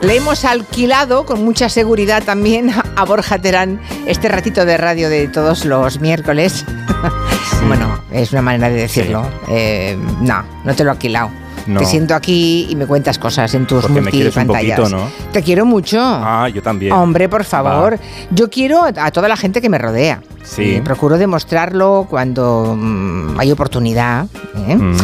Le hemos alquilado con mucha seguridad también a Borja Terán este ratito de radio de todos los miércoles. bueno, es una manera de decirlo. Eh, no, no te lo he alquilado. Te siento aquí y me cuentas cosas en tus Porque multipantallas. ¿no? Te quiero mucho. Ah, yo también. Hombre, por favor. Yo quiero a toda la gente que me rodea. Sí. procuro demostrarlo cuando mm, hay oportunidad. ¿eh? Mm.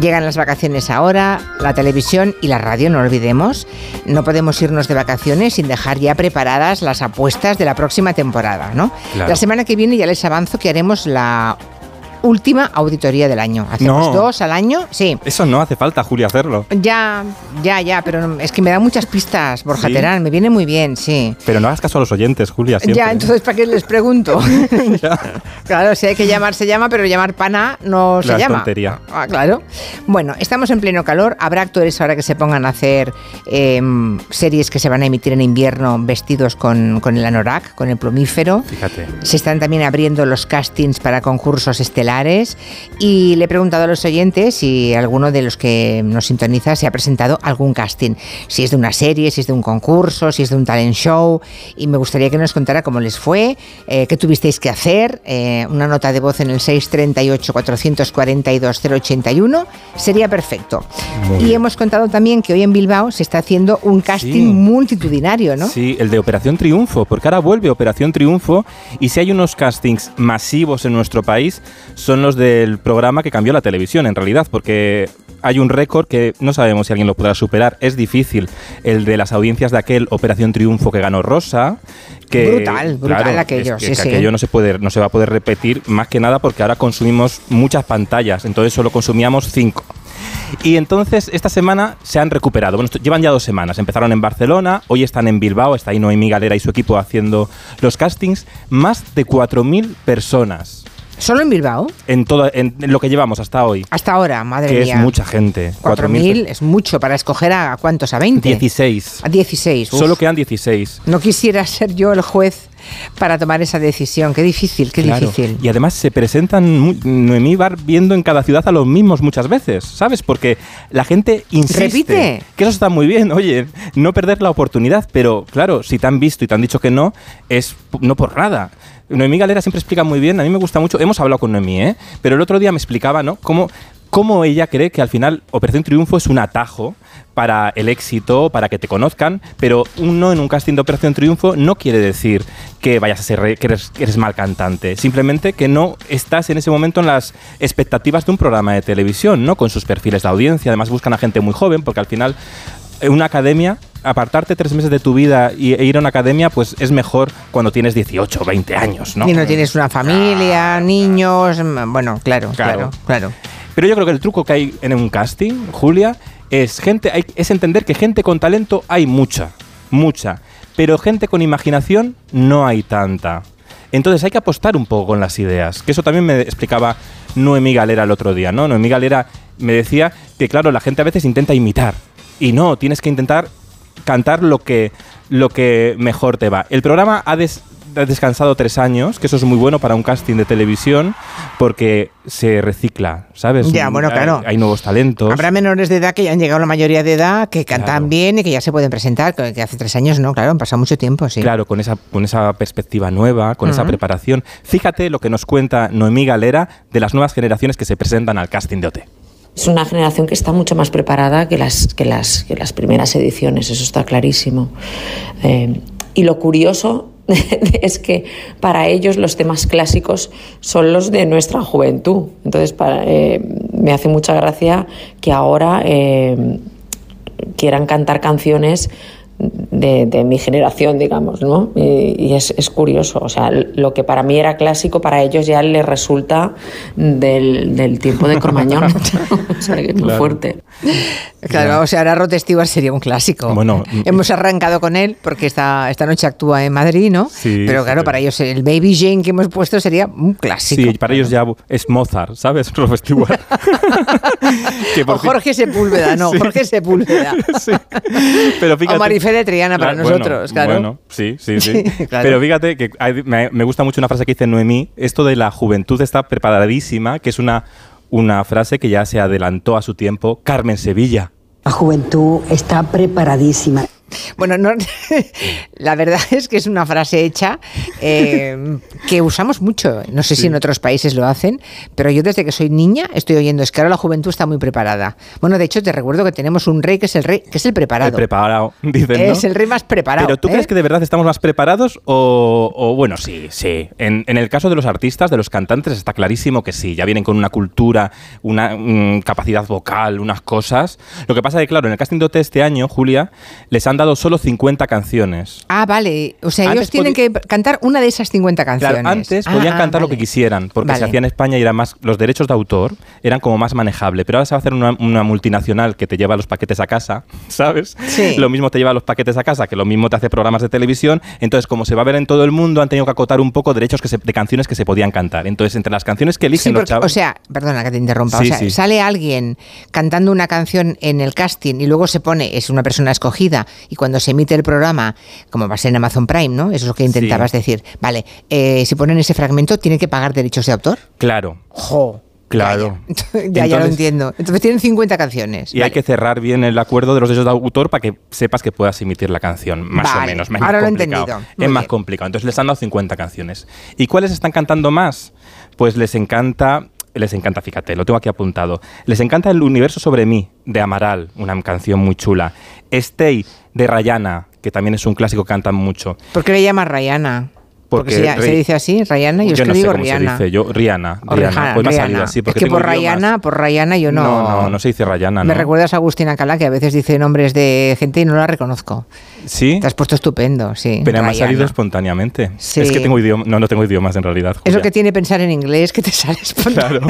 Llegan las vacaciones ahora, la televisión y la radio, no olvidemos. No podemos irnos de vacaciones sin dejar ya preparadas las apuestas de la próxima temporada, ¿no? La semana que viene ya les avanzo que haremos la última auditoría del año. Hacemos dos al año, sí. Eso no hace falta, Julia, hacerlo. Ya, ya, ya, pero es que me da muchas pistas, Borja Terán, me viene muy bien, sí. Pero no hagas caso a los oyentes, Julia, siempre. Ya, entonces, ¿para qué les pregunto? claro, si hay que llamar, se llama, pero llamar pana no se llama. tontería. Ah, claro. Bueno, estamos en pleno calor, habrá actores ahora que se pongan a hacer em, series que se van a emitir en invierno vestidos con, con el anorak, con el plumífero. Fíjate. Se están también abriendo los castings para concursos estelares y le he preguntado a los oyentes si alguno de los que nos sintoniza se ha presentado algún casting, si es de una serie, si es de un concurso, si es de un talent show. Y me gustaría que nos contara cómo les fue, eh, qué tuvisteis que hacer, eh, una nota de voz en el 638 442 081 sería perfecto. y hemos contado también que hoy en Bilbao se está haciendo un casting multitudinario, ¿no? Sí, el de Operación Triunfo, porque ahora vuelve Operación Triunfo y si hay unos castings masivos en nuestro país, son los del programa que cambió la televisión en realidad, porque hay un récord que no sabemos si alguien lo podrá superar. Es difícil. El de las audiencias de aquel Operación Triunfo que ganó Rosa. Que, brutal, brutal aquello. que, aquello no se, puede, no se va a poder repetir más que nada porque ahora consumimos muchas pantallas. Entonces solo consumíamos cinco. Y entonces esta semana se han recuperado. Bueno, llevan ya dos semanas. Empezaron en Barcelona, hoy están en Bilbao, está ahí Noemí Galera y su equipo haciendo los castings. Más de 4.000 personas. ¿Solo en Bilbao? En, todo, en, lo que llevamos hasta hoy. Hasta ahora, madre mía. Que es mucha gente. 4.000 es mucho para escoger a cuántos, a 20. 16. A 16. Solo quedan 16. No quisiera ser yo el juez para tomar esa decisión. Qué difícil, qué difícil. Y además se presentan, Noemí va viendo en cada ciudad a los mismos muchas veces, ¿sabes? Porque la gente insiste. Repite. Que eso está muy bien, oye, no perder la oportunidad, pero claro, si te han visto y te han dicho que no, es no por nada. Noemí Galera siempre explica muy bien, a mí me gusta mucho, hemos hablado con Noemí, ¿eh? pero el otro día me explicaba, ¿no? Cómo, cómo ella cree que al final Operación Triunfo es un atajo para el éxito, para que te conozcan, pero uno en un casting de Operación Triunfo no quiere decir que vayas a ser que eres, que eres, mal cantante, simplemente que no estás en ese momento en las expectativas de un programa de televisión, ¿no? Con sus perfiles de audiencia, además buscan a gente muy joven, porque al final una academia, apartarte tres meses de tu vida y, e ir a una academia, pues es mejor cuando tienes 18 o 20 años, ¿no? Y no tienes una familia, niños, bueno, claro, claro, claro, Pero yo creo que el truco que hay en un casting, Julia, es gente, hay, es entender que gente con talento hay mucha, mucha, pero gente con imaginación no hay tanta. Entonces hay que apostar un poco con las ideas, que eso también me explicaba Noemí Galera el otro día, ¿no? Noemí Galera me decía que, claro, la gente a veces intenta imitar, y no, tienes que intentar cantar lo que, lo que mejor te va. El programa ha, descansado tres años, que eso es muy bueno para un casting de televisión, porque se recicla, ¿sabes? Ya, bueno, claro. Hay, nuevos talentos. Habrá menores de edad que ya han llegado a la mayoría de edad, que cantan bien y que ya se pueden presentar, que hace tres años no, claro, han pasado mucho tiempo, sí. Claro, con esa, con esa perspectiva nueva, con esa preparación. Fíjate lo que nos cuenta Noemí Galera de las nuevas generaciones que se presentan al casting de OT. Es una generación que está mucho más preparada que las, que las, que las primeras ediciones, eso está clarísimo. Eh, y lo curioso es que para ellos los temas clásicos son los de nuestra juventud. Entonces, eh, me hace mucha gracia que ahora eh, quieran cantar canciones de, mi generación, digamos, ¿no? Y, es, es, curioso, o sea, lo que para mí era clásico, para ellos ya les resulta del, del tiempo de Cromañón, o sea, que es muy fuerte. Claro, o sea, ahora Rod Stewart sería un clásico. Bueno, hemos arrancado con él porque esta, esta noche actúa en Madrid, ¿no? Sí, pero claro, para ellos el Baby Jane que hemos puesto sería un clásico. Sí, para ellos ya es Mozart, ¿sabes? Rod Stewart. o Jorge Sepúlveda, no, Jorge Sepúlveda. sí. Pero fíjate, de Triana para nosotros, claro. Bueno, sí, sí, sí. Pero fíjate que me, gusta mucho una frase que dice Noemí, esto de la juventud está preparadísima, que es una, una frase que ya se adelantó a su tiempo Carmen Sevilla. La juventud está preparadísima. Bueno, no, la verdad es que es una frase hecha eh, que usamos mucho. No sé si en otros países lo hacen, pero yo desde que soy niña estoy oyendo es que ahora la juventud está muy preparada. Bueno, de hecho te recuerdo que tenemos un rey que es el rey que es el preparado. El preparado, dicen, Es el rey más preparado. Pero ¿tú ¿eh? crees que de verdad estamos más preparados o, o bueno, sí, sí. En, en el caso de los artistas, de los cantantes, está clarísimo que sí. Ya vienen con una cultura, una mm, capacidad vocal, unas cosas. Lo que pasa es que, claro, en el casting de OT este año, Julia, les han dado solo 50 canciones. Ah, vale. O sea, Antes ellos tienen que cantar una de esas 50 canciones. Claro, antes Ah, podían ah, cantar lo que quisieran, porque Vale. se hacía en España y era más, los derechos de autor eran como más manejable. Pero ahora se va a hacer una, una multinacional que te lleva los paquetes a casa, ¿sabes? Sí. Lo mismo te lleva los paquetes a casa, que lo mismo te hace programas de televisión. Entonces, como se va a ver en todo el mundo, han tenido que acotar un poco derechos que se- de canciones que se podían cantar. Entonces, entre las canciones que eligen Sí, los chavos... o sea, perdona que te interrumpa. Sí, o sea, sí. sale alguien cantando una canción en el casting y luego se pone, es una persona escogida, y cuando se emite el programa, como va a ser en Amazon Prime, ¿no? Eso es lo que intentabas decir. Vale, eh, si ponen ese fragmento, ¿tiene que pagar derechos de autor? Claro. ¡Jo! Claro. Ya, ya, ya lo entiendo. Entonces tienen 50 canciones. Y hay que cerrar bien el acuerdo de los derechos de autor para que sepas que puedas emitir la canción, más Vale, o menos. Es ahora más lo he entendido. Muy Es más complicado. Entonces les han dado 50 canciones. ¿Y cuáles están cantando más? Pues les encanta, les encanta, fíjate, lo tengo aquí apuntado. Les encanta El universo sobre mí, de Amaral, una canción muy chula. Stay, de Rayana, que también es un clásico que cantan mucho. ¿Por qué le llamas Rayana? Porque, Porque se, dice así, Rayana, yo, es yo que no digo Rihanna. se dice. Yo, Rihanna. O Rihanna. Rihanna, me ha Rihanna. salido así. es Porque que tengo por idiomas- Rayana, por Rayana yo no. No, no, no se dice Rayana, Me ¿no? recuerdas a Agustín Alcalá, que a veces dice nombres de gente y no la reconozco. Sí. Te has puesto estupendo, sí. Pero me ha salido espontáneamente. Sí. Es que tengo idiomas. No, no tengo idiomas en realidad. Es Julia. lo que tiene pensar en inglés, que te sale Claro.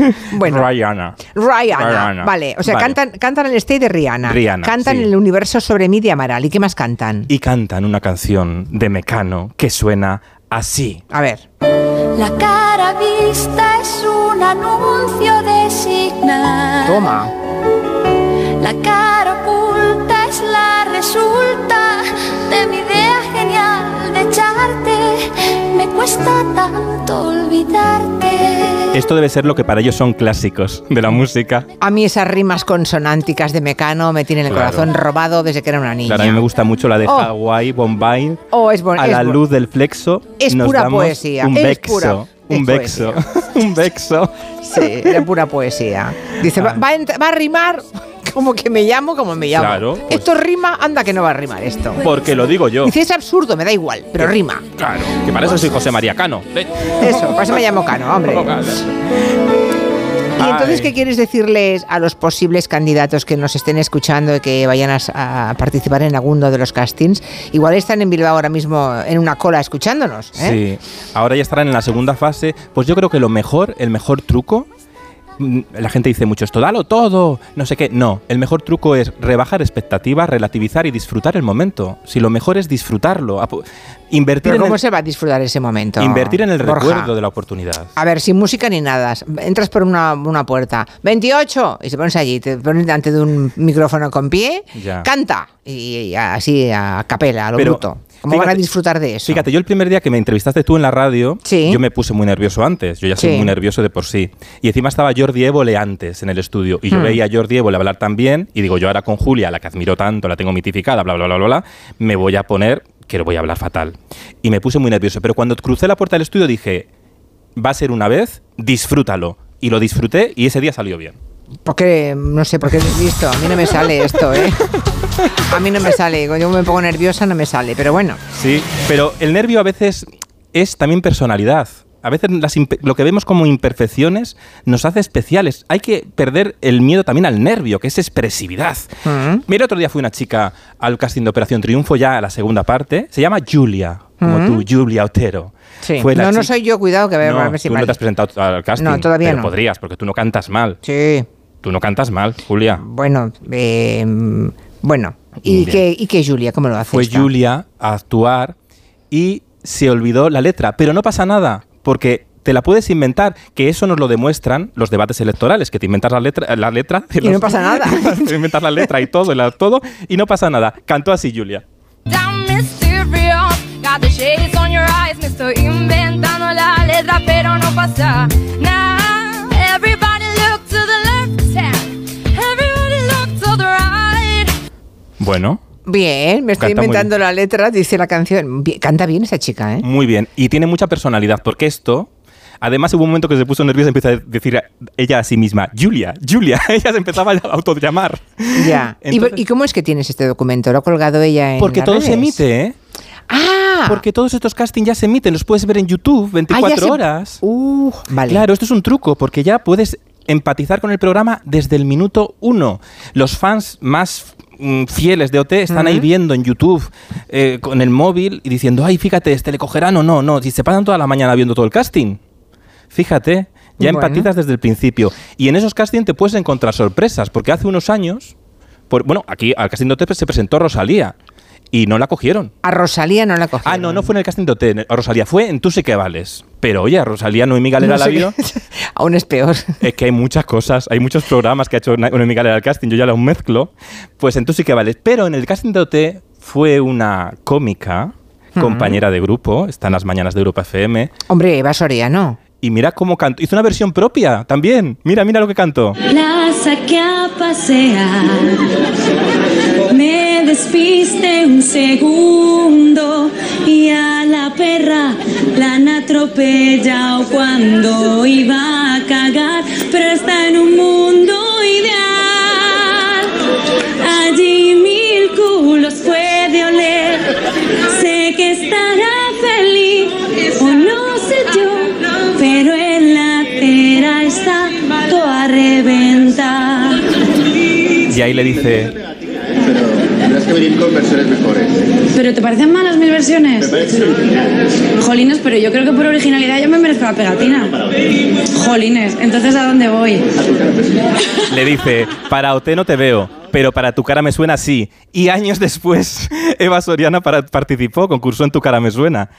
bueno, Rihanna. Rihanna. Rihanna. Vale, o sea, Vale. cantan, cantan el stay de Rihanna. Rihanna, Cantan sí. el universo sobre mí de Amaral. ¿Y qué más cantan? Y cantan una canción de Mecano que suena así. A ver. La cara vista es un anuncio de signar. Toma. La cara oculta es la resulta de mi cuesta tanto olvidarte. Esto debe ser lo que para ellos son clásicos de la música. A mí esas rimas consonánticas de Mecano me tienen el Claro. corazón robado desde que era una niña. Claro, a mí me gusta mucho la de Oh. Hawái, Bombay. Oh, es bon- a es la bon- luz del flexo. Es nos pura damos poesía, Un es vexo. pura- un vexo. un vexo. Sí, era pura poesía. Dice, va, va a va a rimar como que me llamo como me llamo. Claro, pues- Esto rima, anda que no va a rimar esto. Porque lo digo yo. Dice, es absurdo, me da igual, pero rima. Claro, que para eso soy José María Cano. Eso, por eso me llamo Cano, hombre. ¿Y entonces qué quieres decirles a los posibles candidatos que nos estén escuchando y que vayan a, participar en alguno de los castings? Igual están en Bilbao ahora mismo en una cola escuchándonos. ¿eh? Sí, ahora ya estarán en la segunda fase. Pues yo creo que lo mejor, el mejor truco, la gente dice mucho esto, dalo todo, no sé qué. No, el mejor truco es rebajar expectativas, relativizar y disfrutar el momento. Si lo mejor es disfrutarlo, invertir, Pero en ¿cómo el, se va a disfrutar ese momento? invertir en el Borja? recuerdo de la oportunidad. A ver, sin música ni nada. Entras por una, una puerta. 28. Y te pones allí, te pones delante de un micrófono con pie. Ya. Canta. Y, y así a capela, a lo Pero, bruto. ¿Cómo van a fíjate- disfrutar de eso? Fíjate, yo el primer día que me entrevistaste tú en la radio, Sí. yo me puse muy nervioso antes. Yo ya soy Sí. muy nervioso de por sí. Y encima estaba Jordi Évole antes en el estudio. Y yo Hmm. veía a Jordi Évole hablar tan bien. Y digo, yo ahora con Julia, la que admiro tanto, la tengo mitificada, bla, bla, bla, bla, bla, me voy a poner que voy a hablar fatal. Y me puse muy nervioso. Pero cuando crucé la puerta del estudio dije, va a ser una vez, disfrútalo. Y lo disfruté y ese día salió bien. Porque, no sé, porque listo, a mí no me sale esto, ¿eh? A mí no me sale, cuando yo me pongo nerviosa no me sale, pero bueno. Sí, pero el nervio a veces es también personalidad. A veces las lo que vemos como imperfecciones nos hace especiales. Hay que perder el miedo también al nervio, que es expresividad. Mm. Mira, otro día fue una chica al casting de Operación Triunfo, ya a la segunda parte. Se llama Julia, como tú, Julia Otero. Sí. Fue No, no soy yo, cuidado que No, a ver si tú mal. no te has presentado al casting. No, todavía pero no. podrías, porque tú no cantas mal. Sí, Tú no cantas mal, Julia. bueno, eh, bueno. ¿Y qué, ¿Y qué, Julia? ¿Cómo lo hace? fue esta? Julia a actuar y se olvidó la letra. Pero no pasa nada, porque te la puedes inventar, que eso nos lo demuestran los debates electorales, que te inventas la letra, la letra Y no pasa nada. te inventas la letra y todo, y la- todo, y no pasa nada. Cantó así Julia. Down mysterious, got the shades on your eyes, me estoy inventando la letra, pero no pasa nada. Bueno, Bien, me estoy Canta inventando la letra, dice la canción. Bien, canta bien esa chica, ¿eh? muy bien. Y tiene mucha personalidad, porque esto. Además, hubo un momento que se puso nerviosa y empieza a decir a- ella a sí misma, Julia, Julia. ella se empezaba a autollamar. Ya. ¿Y- Entonces- ¿Y, cómo es que tienes este documento? ¿Lo ha colgado ella en Porque las todo se emite, ¿eh? Ah, Porque todos estos castings ya se emiten, los puedes ver en YouTube Ah, 24 ya se- horas. Uh, vale. Claro, esto es un truco, porque ya puedes empatizar con el programa desde el minuto uno. Los fans más fieles de OT están ahí viendo en YouTube eh, con el móvil y diciendo, ay, fíjate, este le cogerán o no, no, si se pasan toda la mañana viendo todo el casting. Fíjate, ya Bueno. empatizas desde el principio. Y en esos castings te puedes encontrar sorpresas, porque hace unos años, por- bueno, aquí al casting de OT se presentó Rosalía y no la cogieron. A Rosalía no la cogieron. Ah, no, no fue en el casting de OT, a Rosalía, fue en Tú sí que vales. Pero oye, a Rosalía Noemí Galera No la vio. Aún es peor. Es que hay muchas cosas, hay muchos programas que ha hecho Noemí Galera al casting, yo ya los mezclo. Pues en Tú sí que vales. Pero en el casting de OT fue una cómica, compañera de grupo, está en las mañanas de Europa FM. Hombre, Eva Soriano. Y mira cómo cantó. Hizo una versión propia también. Mira, mira lo que cantó. La saqué a pasear. Me despiste un segundo y a la perra la han atropellado cuando iba a cagar, pero está en un mundo ideal. Allí mil culos puede oler. Sé que estará feliz o no sé yo, pero en la acera está toda reventar. Y ahí le dice, que venir con versiones mejores. ¿Pero te parecen malas mis versiones? Jolines, pero yo creo que por originalidad yo me merezco la pegatina. Jolines, entonces ¿a dónde voy? le dice, para OT no te veo, pero para tu cara me suena así. Y años después, Eva Soriana para- participó, concursó en Tu cara me suena.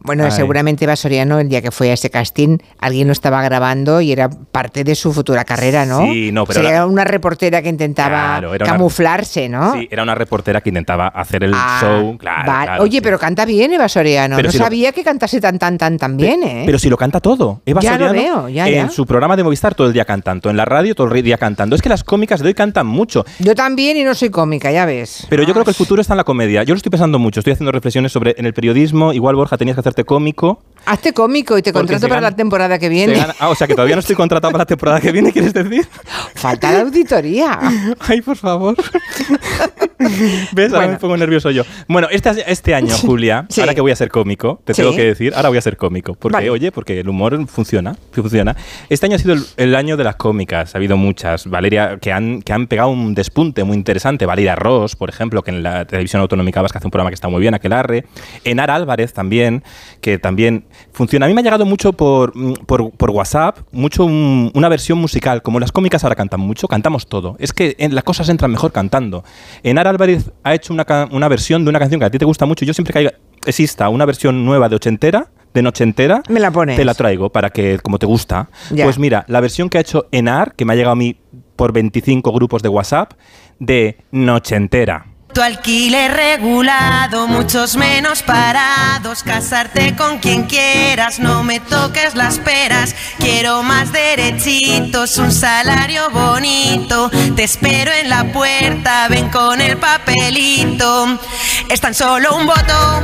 Bueno, Ay. seguramente Eva Soriano, el día que fue a ese casting, alguien lo estaba grabando y era parte de su futura carrera, ¿no? Sí, no, pero Sería la- una reportera que intentaba Claro, era una- camuflarse, ¿no? Sí, era una reportera que intentaba hacer el Ah, show. Claro, vale. claro, Oye, sí. pero canta bien Eva Soriano. Pero no si lo- sabía que cantase tan, tan, tan, tan bien, ¿eh? Pero si lo canta todo. Eva Ya lo Soriano, veo, ya, en ya. su programa de Movistar todo el día cantando, en la radio todo el día cantando. Es que las cómicas de hoy cantan mucho. Yo también y no soy cómica, ya ves. Pero yo creo que el futuro está en la comedia. Yo lo estoy pensando mucho. Estoy haciendo reflexiones sobre en el periodismo. Igual, Borja, tenías que hacerte cómico. Hazte cómico y te contrato para gana- la temporada que viene. gana- Ah, o sea que todavía no estoy contratado para la temporada que viene, ¿quieres decir? Falta la auditoría. Ay, por favor. ¿Ves? Ahora Bueno. me pongo nervioso yo. Bueno, este, este año, Julia, Sí. ahora que voy a ser cómico, te Sí. tengo que decir, ahora voy a ser cómico. Porque, Vale. oye, porque el humor funciona, funciona. Este año ha sido el, el año de las cómicas. Ha habido muchas. Valeria, que han, que han pegado un despunte muy interesante. Valeria Ross, por ejemplo, que en la televisión autonómica vasca hace un programa que está muy bien, Aquelarre. Enar Álvarez también, que también funciona. A mí me ha llegado mucho por, mm, por, por WhatsApp, mucho un- una versión musical. Como las cómicas ahora cantan mucho, cantamos todo. Es que en- las cosas entran mejor cantando. Enar Álvarez ha hecho una, una versión de una canción que a ti te gusta mucho. Yo siempre que haya- exista una versión nueva de ochentera, de nochentera, Me la pones. te la traigo para que, como te gusta. Ya. Pues mira, la versión que ha hecho Enar, que me ha llegado a mí por 25 grupos de WhatsApp, de nochentera. Tu alquiler regulado, muchos menos parados, casarte con quien quieras, no me toques las peras, quiero más derechitos, un salario bonito, te espero en la puerta, ven con el papelito, es tan solo un voto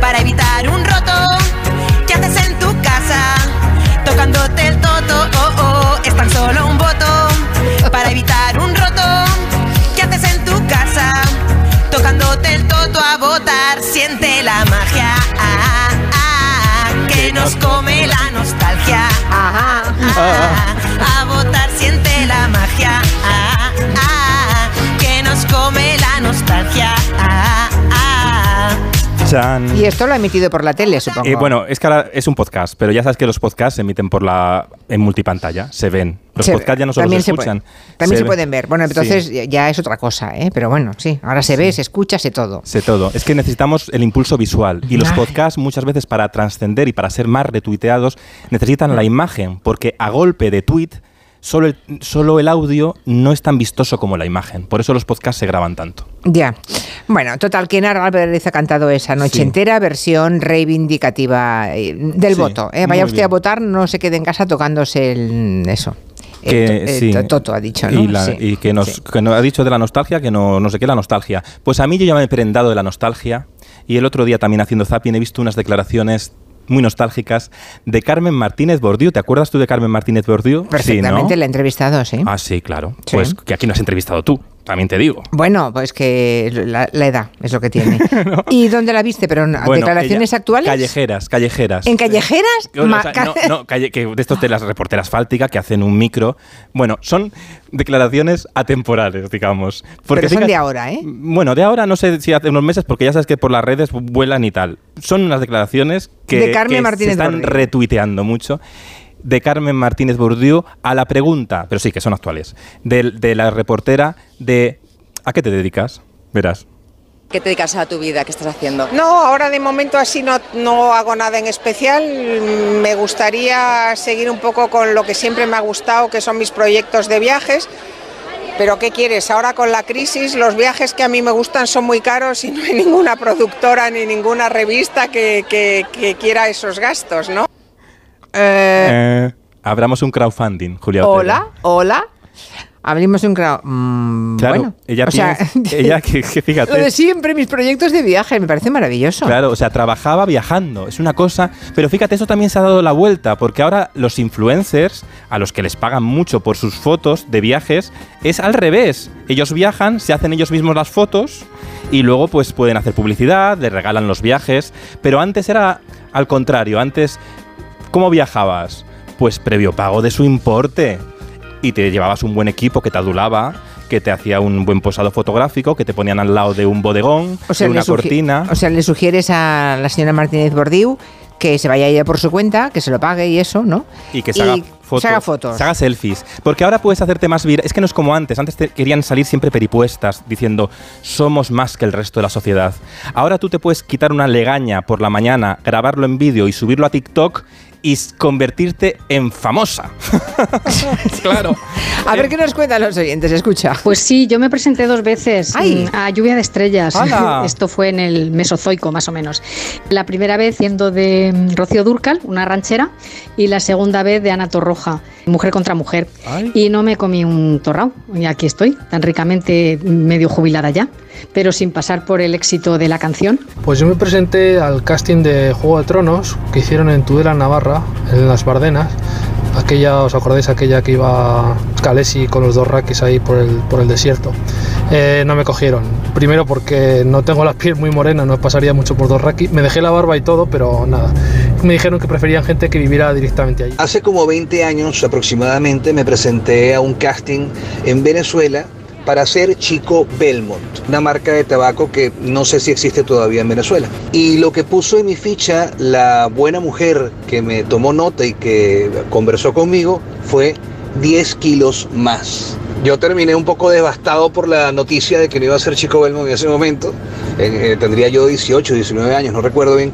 para evitar un roto, ¿qué haces en tu casa? Tocándote el toto, oh, oh, es tan solo un voto para evitar a votar, siente la magia ah, que nos come la nostalgia. A votar, siente la magia que nos come la nostalgia. Chan. Y esto lo ha emitido por la tele, supongo. Eh, bueno, es que ahora es un podcast, pero ya sabes que los podcasts se emiten por la en multipantalla, se ven. Los Se- podcasts ya no solo se se puede- escuchan. también se, pueden ver. Bueno, entonces ya- ya es otra cosa, ¿eh? Pero bueno, sí. Ahora se ve, se escucha, se todo. Sé todo. Es que necesitamos el impulso visual. Y los Ay. podcasts muchas veces para trascender y para ser más retuiteados necesitan la imagen, porque a golpe de tweet solo el, solo el audio no es tan vistoso como la imagen. Por eso los podcasts se graban tanto. Ya. Bueno, total, que Enar Álvarez ha cantado esa noche Sí. entera, versión reivindicativa eh, del Sí, voto. ¿eh? Vaya usted bien. a votar, no se quede en casa tocándose el, eso. Que, eh, sí. to- Toto ha dicho, ¿no? Y, la- Sí. y que, nos, Sí. que nos ha dicho de la nostalgia, que no, no sé qué la nostalgia. Pues a mí yo ya me he prendado de la nostalgia y el otro día también haciendo zapping he visto unas declaraciones muy nostálgicas de Carmen Martínez Bordiú. ¿Te acuerdas tú de Carmen Martínez Bordiú? Perfectamente, Sí, ¿no? la he entrevistado, sí. Ah, sí, claro. Sí. Pues que aquí no has entrevistado tú, también te digo. Bueno, pues que la, la edad es lo que tiene. ¿Y dónde la viste? ¿Pero en Bueno, declaraciones ella- actuales? Callejeras, callejeras. ¿En callejeras? O Ma- sea, no, no, calle- que de estos de las reporteras fálticas que hacen un micro. Bueno, son declaraciones atemporales, digamos. Pero son fíjate- de ahora, ¿eh? Bueno, de ahora no sé si hace unos meses, porque ya sabes que por las redes vuelan y tal. Son unas declaraciones que, De Carmen que se están retuiteando mucho. De Carmen Martínez Bourdieu a la pregunta, pero sí que son actuales, de, de la reportera de ¿a qué te dedicas? Verás. ¿Qué te dedicas a tu vida? ¿Qué estás haciendo? No, ahora de momento así no, no hago nada en especial. Me gustaría seguir un poco con lo que siempre me ha gustado, que son mis proyectos de viajes. Pero ¿qué quieres? Ahora con la crisis los viajes que a mí me gustan son muy caros y no hay ninguna productora ni ninguna revista que, que- que quiera esos gastos, ¿no? Eh, abramos un crowdfunding, Julia. Hola, hola. Abrimos un crowd. mm, Claro, bueno, ella o sea, ella que- que fíjate. Lo de siempre, mis proyectos de viaje, me parece maravilloso. Claro, o sea, trabajaba viajando, es una cosa, pero fíjate, eso también se ha dado la vuelta, porque ahora los influencers, a los que les pagan mucho por sus fotos de viajes, es al revés. Ellos viajan, se hacen ellos mismos las fotos y luego pues pueden hacer publicidad, les regalan los viajes, pero antes era al contrario, antes, ¿cómo viajabas? Pues previo pago de su importe y te llevabas un buen equipo que te adulaba, que te hacía un buen posado fotográfico, que te ponían al lado de un bodegón, O sea, de una cortina. O sea, le sugieres a la señora Martínez Bordiú que se vaya ella por su cuenta, que se lo pague y eso, ¿no? Y que se haga, fotos, se haga fotos. se haga selfies. Porque ahora puedes hacerte más virales. Es que no es como antes. Antes te querían salir siempre peripuestas diciendo somos más que el resto de la sociedad. Ahora tú te puedes quitar una legaña por la mañana, grabarlo en vídeo y subirlo a TikTok y convertirte en famosa. claro. A ver qué nos cuentan los oyentes, escucha. Pues sí, yo me presenté dos veces Ay. a Lluvia de Estrellas. Esto fue en el Mesozoico, más o menos. La primera vez siendo de mm, Rocío Durcal, una ranchera, y la segunda vez de Ana Torroja, mujer contra mujer. Ay. Y no me comí un torrao, y aquí estoy, tan ricamente medio jubilada ya, pero sin pasar por el éxito de la canción. Pues yo me presenté al casting de Juego de Tronos que hicieron en Tudela, Navarra, en las Bardenas. Aquella, ¿os acordáis? Aquella que iba Calesi con los dos raquis ahí por el, por el desierto. Eh, no me cogieron. Primero porque no tengo la piel muy morena, no pasaría mucho por dos raquis. Me dejé la barba y todo, pero nada. Me dijeron que preferían gente que viviera directamente allí. Hace como 20 años aproximadamente me presenté a un casting en Venezuela para ser Chico Belmont, una marca de tabaco que no sé si existe todavía en Venezuela. Y lo que puso en mi ficha la buena mujer que me tomó nota y que conversó conmigo fue 10 kilos más. Yo terminé un poco devastado por la noticia de que no iba a ser Chico Belmont en ese momento. Eh, eh, tendría yo 18, 19 años, no recuerdo bien.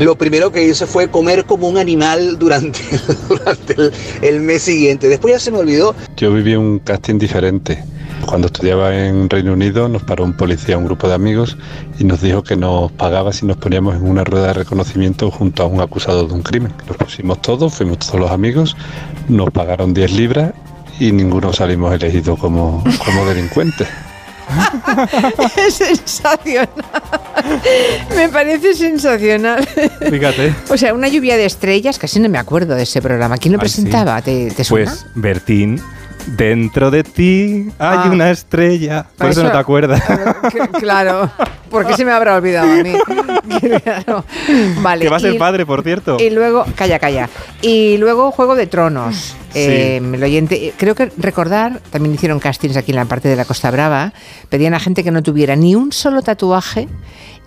Lo primero que hice fue comer como un animal durante, durante el, el mes siguiente. Después ya se me olvidó. Yo viví un casting diferente. Cuando estudiaba en Reino Unido nos paró un policía, un grupo de amigos, y nos dijo que nos pagaba si nos poníamos en una rueda de reconocimiento junto a un acusado de un crimen. Nos pusimos todos, fuimos todos los amigos, nos pagaron 10 libras y ninguno salimos elegidos como, como delincuentes. es sensacional. me parece sensacional. Fíjate. O sea, una lluvia de estrellas, casi no me acuerdo de ese programa. ¿Quién lo Ay, sí. presentaba? ¿Te, te suena? Pues, Bertín, dentro de ti hay Ah. una estrella. Por eso, Eso- no te acuerdas. Claro. ¿Por qué se me habrá olvidado a mí? Claro. Vale. que va a ser padre, por cierto. Y luego, calla, calla. Y luego Juego de Tronos. Eh, el oyente, eh, creo que recordar, también hicieron castings aquí en la parte de la Costa Brava, pedían a gente que no tuviera ni un solo tatuaje,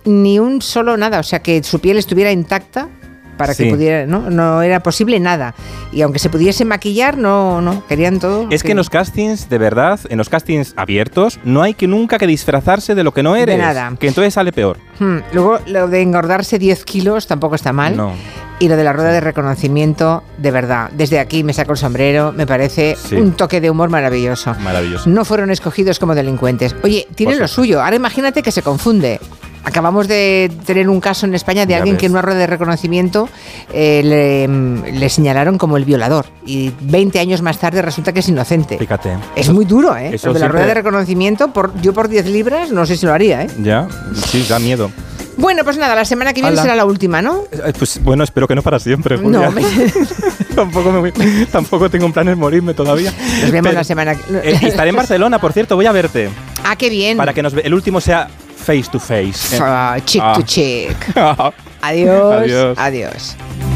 ni un solo nada, o sea, que su piel estuviera intacta para que pudiera, ¿no? No era posible nada. Y aunque se pudiese maquillar, no, no, querían todo. Es que en los castings, de verdad, en los castings abiertos, no hay que nunca que disfrazarse de lo que no eres. nada. Que entonces sale peor. Hmm, Luego, lo de engordarse 10 kilos tampoco está mal. No. Y lo de la rueda de reconocimiento, de verdad, desde aquí me saco el sombrero, me parece Sí. un toque de humor maravilloso. Maravilloso. No fueron escogidos como delincuentes. Oye, tienen Por lo suyo. Ahora imagínate que se confunde. Acabamos de tener un caso en España de Ya alguien que en una rueda de reconocimiento eh, le, le señalaron como el violador y 20 años más tarde resulta que es inocente. Fíjate. Es muy duro, ¿eh? eso de la rueda de reconocimiento, por, yo por 10 libras no sé si lo haría, ¿eh? Ya, sí, da miedo. Bueno, pues nada, la semana que viene será la última, ¿no? Eh, Pues bueno, espero que no para siempre. Julia. No, me- tampoco, me voy- tampoco tengo planes morirme todavía. nos vemos Pero- la semana que Eh, estaré en Barcelona, por cierto, voy a verte. Ah, qué bien. Para que nos el último sea face to face. Ah, chick Ah. to chick. Adiós. Adiós. Adiós.